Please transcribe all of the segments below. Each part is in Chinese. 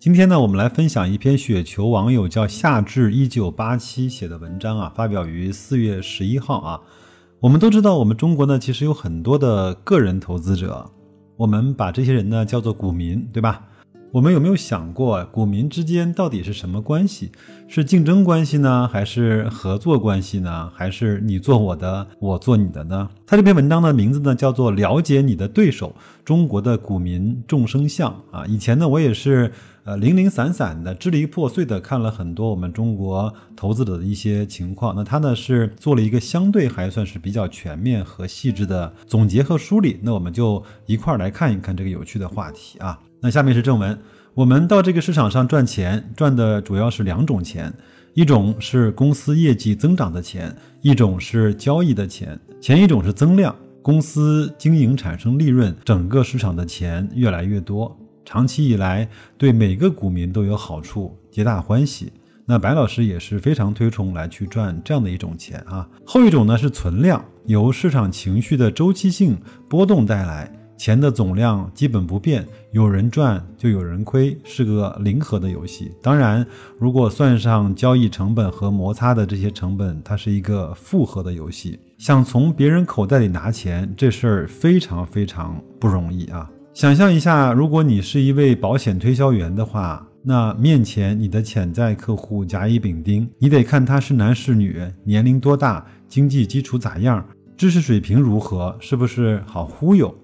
今天呢，我们来分享一篇雪球网友叫夏至一九八七写的文章啊，发表于四月十一号啊。我们都知道，我们中国呢，其实有很多的个人投资者，我们把这些人呢叫做股民，对吧？我们有没有想过，股民之间到底是什么关系？是竞争关系呢，还是合作关系呢？还是你做我的，我做你的呢？他这篇文章的名字呢叫做《了解你的对手：中国的股民众生相》啊。以前呢，我也是。呃，零零散散的、支离破碎的看了很多我们中国投资者的一些情况。那他呢是做了一个相对还算是比较全面和细致的总结和梳理。那我们就一块儿来看一看这个有趣的话题啊。那下面是正文。我们到这个市场上赚钱，赚的主要是两种钱，一种是公司业绩增长的钱，一种是交易的钱。前一种是增量，公司经营产生利润，整个市场的钱越来越多。长期以来，对每个股民都有好处，皆大欢喜。那白老师也是非常推崇来去赚这样的一种钱啊。后一种呢是存量，由市场情绪的周期性波动带来，钱的总量基本不变，有人赚就有人亏，是个零和的游戏。当然，如果算上交易成本和摩擦的这些成本，它是一个复合的游戏。想从别人口袋里拿钱，这事儿非常非常不容易啊。想象一下，如果你是一位保险推销员的话，那面前你的潜在客户甲乙丙丁，你得看他是男是女，年龄多大，经济基础咋样，知识水平如何，是不是好忽悠？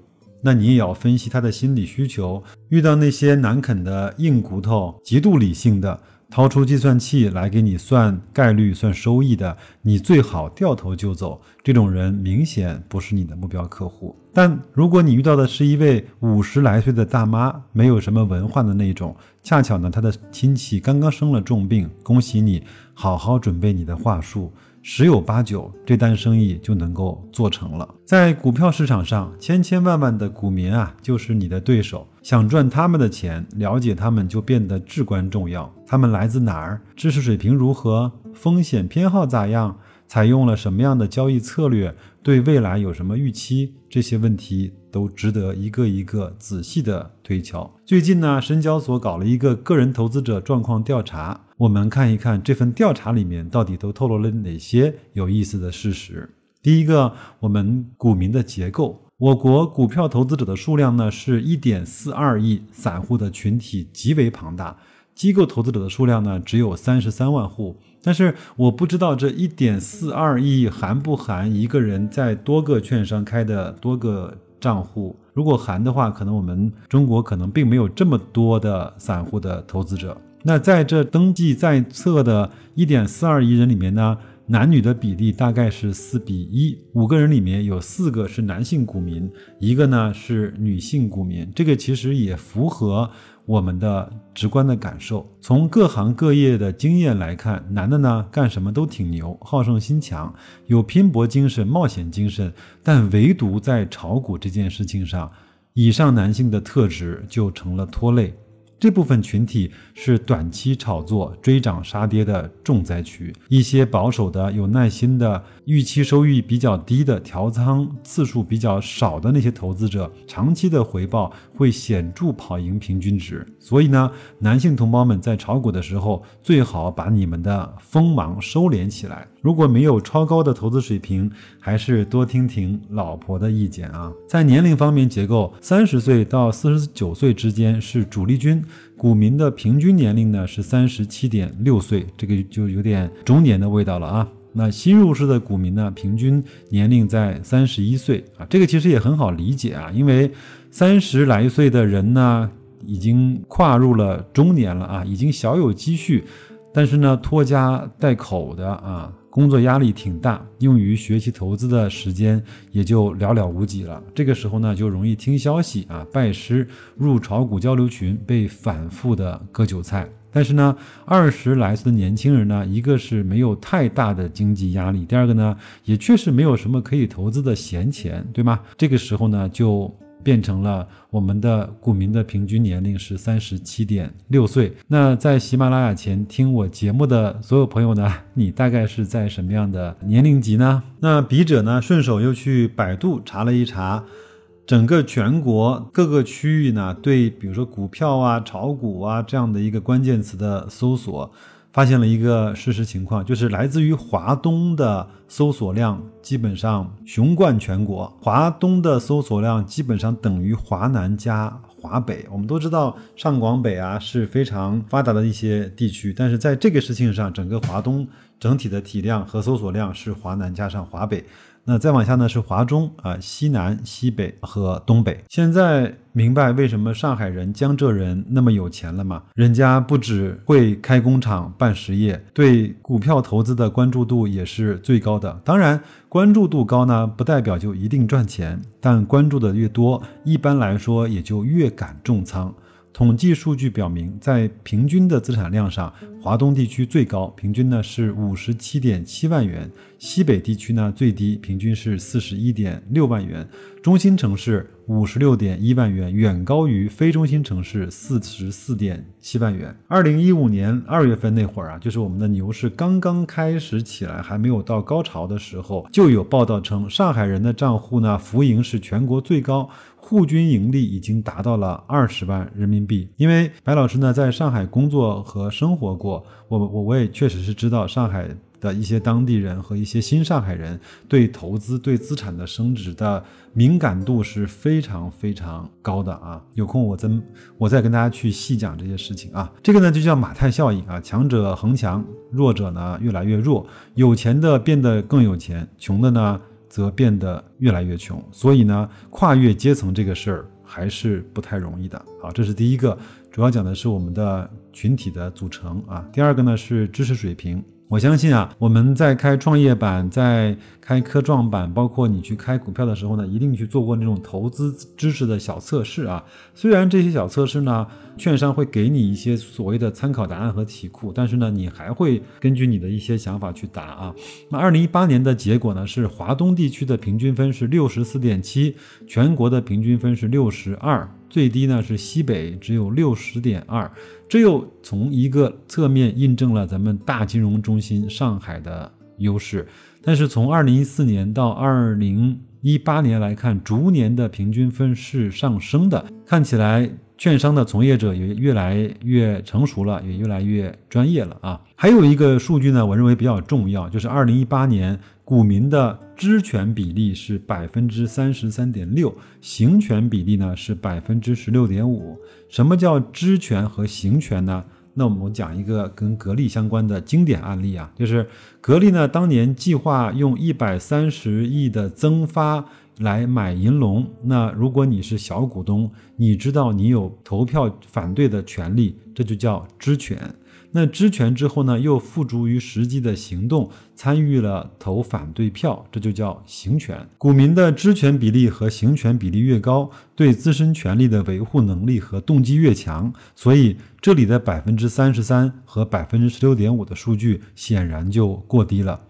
那你也要分析他的心理需求。遇到那些难啃的硬骨头，极度理性的。掏出计算器来给你算概率、算收益的，你最好掉头就走。这种人明显不是你的目标客户。但如果你遇到的是一位五十来岁的大妈，没有什么文化的那种，恰巧呢，她的亲戚刚刚生了重病，恭喜你，好好准备你的话术。十有八九，这单生意就能够做成了。在股票市场上，千千万万的股民啊，就是你的对手。想赚他们的钱，了解他们就变得至关重要。他们来自哪儿？知识水平如何？风险偏好咋样？采用了什么样的交易策略？对未来有什么预期？这些问题都值得一个一个仔细的推敲。最近呢，深交所搞了一个个人投资者状况调查，我们看一看这份调查里面到底都透露了哪些有意思的事实。第一个，我们股民的结构，我国股票投资者的数量呢是一点四二亿，散户的群体极为庞大，机构投资者的数量呢只有三十三万户。但是我不知道这一点四二亿含不含一个人在多个券商开的多个账户？如果含的话，可能我们中国可能并没有这么多的散户的投资者。那在这登记在册的一点四二亿人里面呢，男女的比例大概是四比一，五个人里面有四个是男性股民，一个呢是女性股民。这个其实也符合。我们的直观的感受，从各行各业的经验来看，男的呢干什么都挺牛，好胜心强，有拼搏精神、冒险精神，但唯独在炒股这件事情上，以上男性的特质就成了拖累。这部分群体是短期炒作、追涨杀跌的重灾区。一些保守的、有耐心的、预期收益比较低的、调仓次数比较少的那些投资者，长期的回报会显著跑赢平均值。所以呢，男性同胞们在炒股的时候，最好把你们的锋芒收敛起来。如果没有超高的投资水平，还是多听听老婆的意见啊。在年龄方面结构，三十岁到四十九岁之间是主力军。股民的平均年龄呢是三十七点六岁，这个就有点中年的味道了啊。那新入市的股民呢，平均年龄在三十一岁啊，这个其实也很好理解啊，因为三十来岁的人呢，已经跨入了中年了啊，已经小有积蓄，但是呢，拖家带口的啊。工作压力挺大，用于学习投资的时间也就寥寥无几了。这个时候呢，就容易听消息啊，拜师入炒股交流群，被反复的割韭菜。但是呢，二十来岁的年轻人呢，一个是没有太大的经济压力，第二个呢，也确实没有什么可以投资的闲钱，对吗？这个时候呢，就。变成了我们的股民的平均年龄是三十七点六岁。那在喜马拉雅前听我节目的所有朋友呢，你大概是在什么样的年龄级呢？那笔者呢，顺手又去百度查了一查，整个全国各个区域呢，对比如说股票啊、炒股啊这样的一个关键词的搜索。发现了一个事实情况，就是来自于华东的搜索量基本上雄冠全国，华东的搜索量基本上等于华南加华北。我们都知道上广北啊是非常发达的一些地区，但是在这个事情上，整个华东整体的体量和搜索量是华南加上华北。那再往下呢是华中啊，西南、西北和东北。现在明白为什么上海人、江浙人那么有钱了吗？人家不只会开工厂、办实业，对股票投资的关注度也是最高的。当然，关注度高呢，不代表就一定赚钱，但关注的越多，一般来说也就越敢重仓。统计数据表明，在平均的资产量上，华东地区最高，平均呢是五十七点七万元；西北地区呢最低，平均是四十一点六万元。中心城市五十六点一万元，远高于非中心城市四十四点七万元。二零一五年二月份那会儿啊，就是我们的牛市刚刚开始起来，还没有到高潮的时候，就有报道称，上海人的账户呢，浮盈是全国最高，户均盈利已经达到了二十万人民币。因为白老师呢，在上海工作和生活过，我我我也确实是知道上海。的一些当地人和一些新上海人对投资、对资产的升值的敏感度是非常非常高的啊！有空我再我再跟大家去细讲这些事情啊。这个呢就叫马太效应啊，强者恒强，弱者呢越来越弱，有钱的变得更有钱，穷的呢则变得越来越穷。所以呢，跨越阶层这个事儿还是不太容易的。好，这是第一个，主要讲的是我们的群体的组成啊。第二个呢是知识水平。我相信啊，我们在开创业板、在开科创板，包括你去开股票的时候呢，一定去做过那种投资知识的小测试啊。虽然这些小测试呢，券商会给你一些所谓的参考答案和题库，但是呢，你还会根据你的一些想法去答啊。那二零一八年的结果呢，是华东地区的平均分是六十四点七，全国的平均分是六十二。最低呢是西北只有六十点二，这又从一个侧面印证了咱们大金融中心上海的优势。但是从二零一四年到二零一八年来看，逐年的平均分是上升的，看起来券商的从业者也越来越成熟了，也越来越专业了啊。还有一个数据呢，我认为比较重要，就是二零一八年。股民的知权比例是百分之三十三点六，行权比例呢是百分之十六点五。什么叫知权和行权呢？那我们讲一个跟格力相关的经典案例啊，就是格力呢当年计划用一百三十亿的增发来买银龙，那如果你是小股东，你知道你有投票反对的权利，这就叫知权。那知权之后呢，又付诸于实际的行动，参与了投反对票，这就叫行权。股民的知权比例和行权比例越高，对自身权利的维护能力和动机越强，所以这里的百分之三十三和百分之十六点五的数据显然就过低了。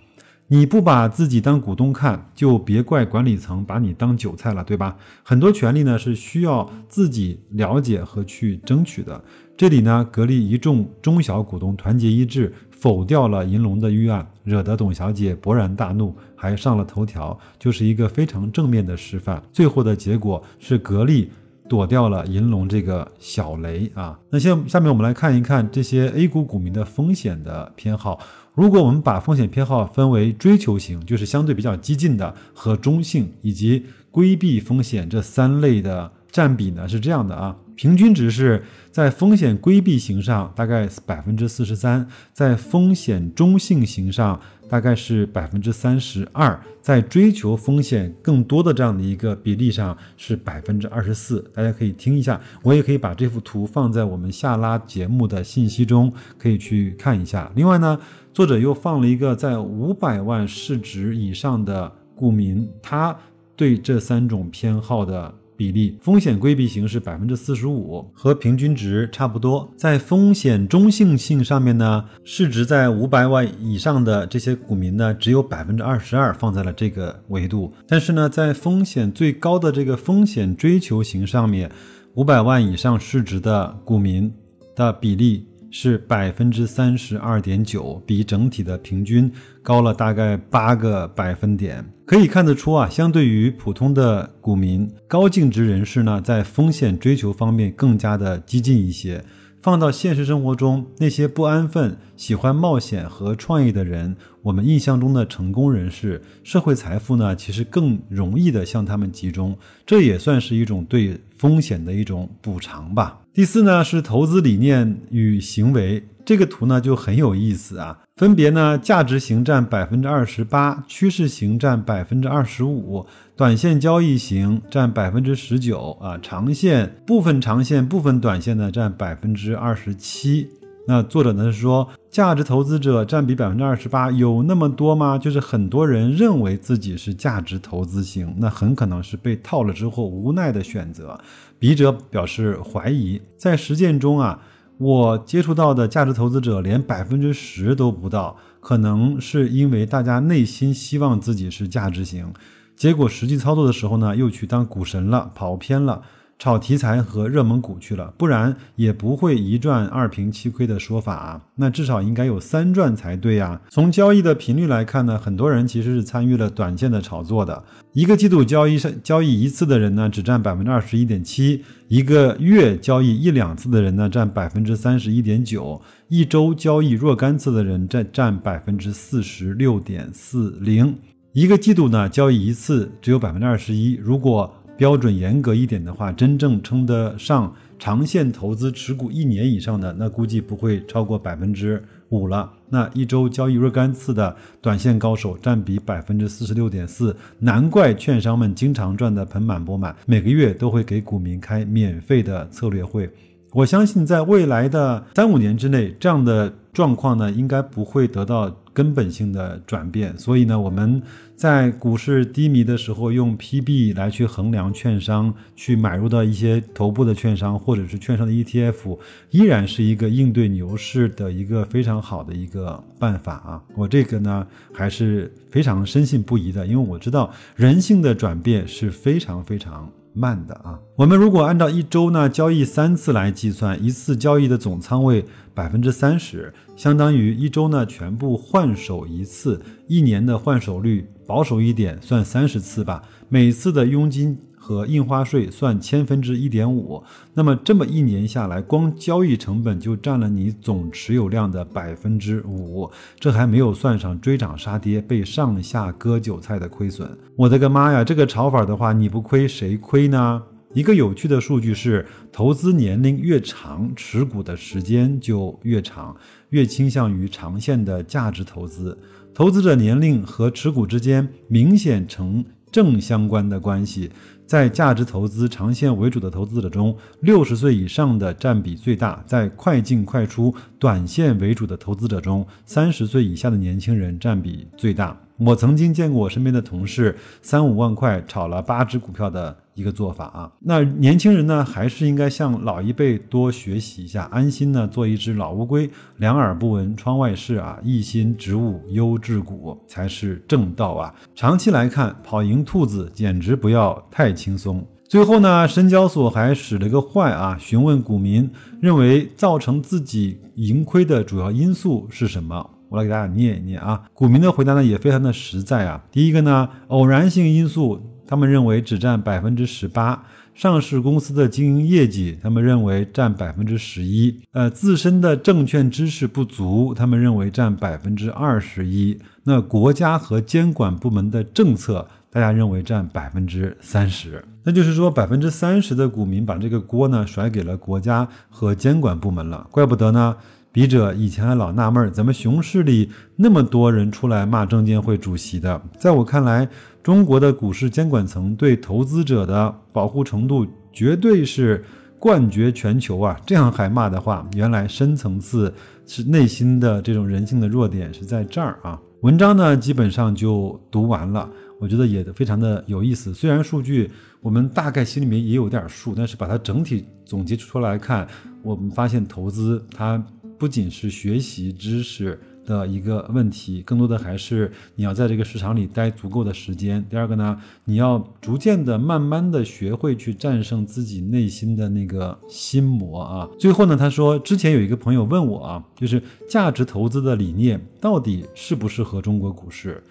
你不把自己当股东看，就别怪管理层把你当韭菜了，对吧？很多权利呢是需要自己了解和去争取的。这里呢，格力一众中小股东团结一致，否掉了银龙的预案，惹得董小姐勃然大怒，还上了头条，就是一个非常正面的示范。最后的结果是格力躲掉了银龙这个小雷啊。那下下面我们来看一看这些 A 股股民的风险的偏好。如果我们把风险偏好分为追求型，就是相对比较激进的，和中性以及规避风险这三类的占比呢，是这样的啊。平均值是在风险规避型上大概百分之四十三，在风险中性型上大概是百分之三十二，在追求风险更多的这样的一个比例上是百分之二十四。大家可以听一下，我也可以把这幅图放在我们下拉节目的信息中，可以去看一下。另外呢，作者又放了一个在五百万市值以上的股民，他对这三种偏好的。比例，风险规避型是百分之四十五，和平均值差不多。在风险中性性上面呢，市值在五百万以上的这些股民呢，只有百分之二十二放在了这个维度。但是呢，在风险最高的这个风险追求型上面，五百万以上市值的股民的比例。是百分之三十二点九，比整体的平均高了大概八个百分点。可以看得出啊，相对于普通的股民，高净值人士呢，在风险追求方面更加的激进一些。放到现实生活中，那些不安分、喜欢冒险和创业的人，我们印象中的成功人士，社会财富呢，其实更容易的向他们集中。这也算是一种对风险的一种补偿吧。第四呢是投资理念与行为，这个图呢就很有意思啊，分别呢价值型占百分之二十八，趋势型占百分之二十五，短线交易型占百分之十九啊，长线部分长线部分短线呢占百分之二十七。那作者呢是说，价值投资者占比百分之二十八，有那么多吗？就是很多人认为自己是价值投资型，那很可能是被套了之后无奈的选择。笔者表示怀疑，在实践中啊，我接触到的价值投资者连百分之十都不到，可能是因为大家内心希望自己是价值型，结果实际操作的时候呢，又去当股神了，跑偏了。炒题材和热门股去了，不然也不会一赚二平七亏的说法啊。那至少应该有三赚才对呀。从交易的频率来看呢，很多人其实是参与了短线的炒作的。一个季度交易上交易一次的人呢，只占百分之二十一点七；一个月交易一两次的人呢，占百分之三十一点九；一周交易若干次的人占占百分之四十六点四零；一个季度呢交易一次只有百分之二十一。如果标准严格一点的话，真正称得上长线投资持股一年以上的，那估计不会超过百分之五了。那一周交易若干次的短线高手占比百分之四十六点四，难怪券商们经常赚得盆满钵满，每个月都会给股民开免费的策略会。我相信在未来的三五年之内，这样的状况呢，应该不会得到根本性的转变。所以呢，我们在股市低迷的时候，用 PB 来去衡量券商去买入到一些头部的券商，或者是券商的 ETF，依然是一个应对牛市的一个非常好的一个办法啊。我这个呢，还是非常深信不疑的，因为我知道人性的转变是非常非常。慢的啊，我们如果按照一周呢交易三次来计算，一次交易的总仓位百分之三十，相当于一周呢全部换手一次，一年的换手率保守一点算三十次吧，每次的佣金。和印花税算千分之一点五，那么这么一年下来，光交易成本就占了你总持有量的百分之五，这还没有算上追涨杀跌被上下割韭菜的亏损。我的个妈呀，这个炒法的话，你不亏谁亏呢？一个有趣的数据是，投资年龄越长，持股的时间就越长，越倾向于长线的价值投资。投资者年龄和持股之间明显成正相关的关系。在价值投资长线为主的投资者中，六十岁以上的占比最大；在快进快出、短线为主的投资者中，三十岁以下的年轻人占比最大。我曾经见过我身边的同事三五万块炒了八只股票的一个做法啊。那年轻人呢，还是应该向老一辈多学习一下，安心呢做一只老乌龟，两耳不闻窗外事啊，一心植物优质股才是正道啊。长期来看，跑赢兔子简直不要太轻松。最后呢，深交所还使了个坏啊，询问股民认为造成自己盈亏的主要因素是什么。我来给大家念一念啊，股民的回答呢也非常的实在啊。第一个呢，偶然性因素，他们认为只占百分之十八；上市公司的经营业绩，他们认为占百分之十一；呃，自身的证券知识不足，他们认为占百分之二十一。那国家和监管部门的政策，大家认为占百分之三十。那就是说，百分之三十的股民把这个锅呢甩给了国家和监管部门了，怪不得呢。笔者以前还老纳闷，怎么熊市里那么多人出来骂证监会主席的？在我看来，中国的股市监管层对投资者的保护程度绝对是冠绝全球啊！这样还骂的话，原来深层次是内心的这种人性的弱点是在这儿啊！文章呢基本上就读完了，我觉得也非常的有意思。虽然数据我们大概心里面也有点数，但是把它整体总结出来看，我们发现投资它不仅是学习知识。的一个问题，更多的还是你要在这个市场里待足够的时间。第二个呢，你要逐渐的、慢慢的学会去战胜自己内心的那个心魔啊。最后呢，他说，之前有一个朋友问我啊，就是价值投资的理念到底适不适合中国股市？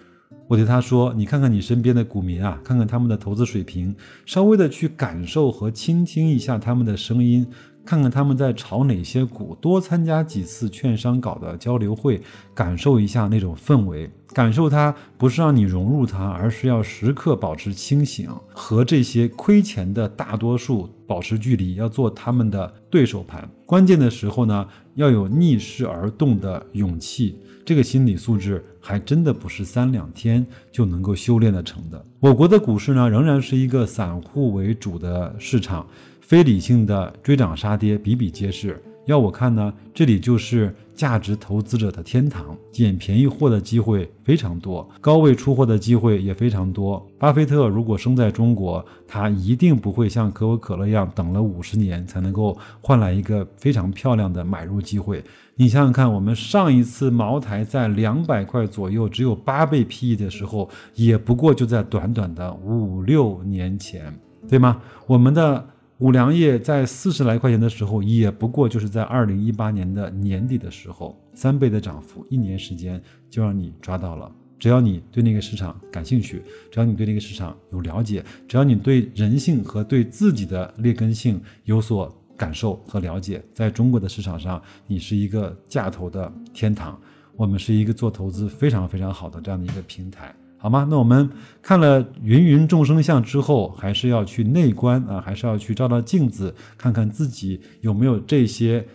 我对他说，你看看你身边的股民啊，看看他们的投资水平，稍微的去感受和倾听一下他们的声音。看看他们在炒哪些股，多参加几次券商搞的交流会，感受一下那种氛围。感受它不是让你融入它，而是要时刻保持清醒，和这些亏钱的大多数保持距离，要做他们的对手盘。关键的时候呢，要有逆势而动的勇气。这个心理素质还真的不是三两天就能够修炼得成的。我国的股市呢，仍然是一个散户为主的市场。非理性的追涨杀跌比比皆是，要我看呢，这里就是价值投资者的天堂，捡便宜货的机会非常多，高位出货的机会也非常多。巴菲特如果生在中国，他一定不会像可口可乐一样等了五十年才能够换来一个非常漂亮的买入机会。你想想看，我们上一次茅台在两百块左右，只有八倍 PE 的时候，也不过就在短短的五六年前，对吗？我们的。五粮液在四十来块钱的时候，也不过就是在二零一八年的年底的时候，三倍的涨幅，一年时间就让你抓到了。只要你对那个市场感兴趣，只要你对那个市场有了解，只要你对人性和对自己的劣根性有所感受和了解，在中国的市场上，你是一个价投的天堂。我们是一个做投资非常非常好的这样的一个平台。好吗？那我们看了芸芸众生相之后，还是要去内观啊，还是要去照照镜子，看看自己有没有这些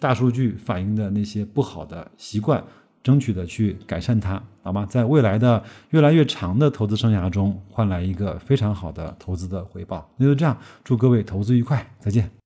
大数据反映的那些不好的习惯，争取的去改善它，好吗？在未来的越来越长的投资生涯中，换来一个非常好的投资的回报。那就这样，祝各位投资愉快，再见。